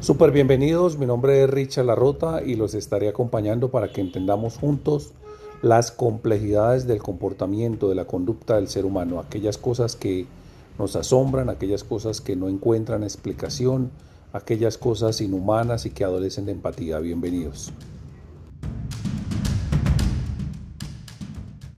Super bienvenidos, mi nombre es Richard Larrota y los estaré acompañando para que entendamos juntos las complejidades del comportamiento, de la conducta del ser humano, aquellas cosas que nos asombran, aquellas cosas que no encuentran explicación, aquellas cosas inhumanas y que adolecen de empatía. Bienvenidos.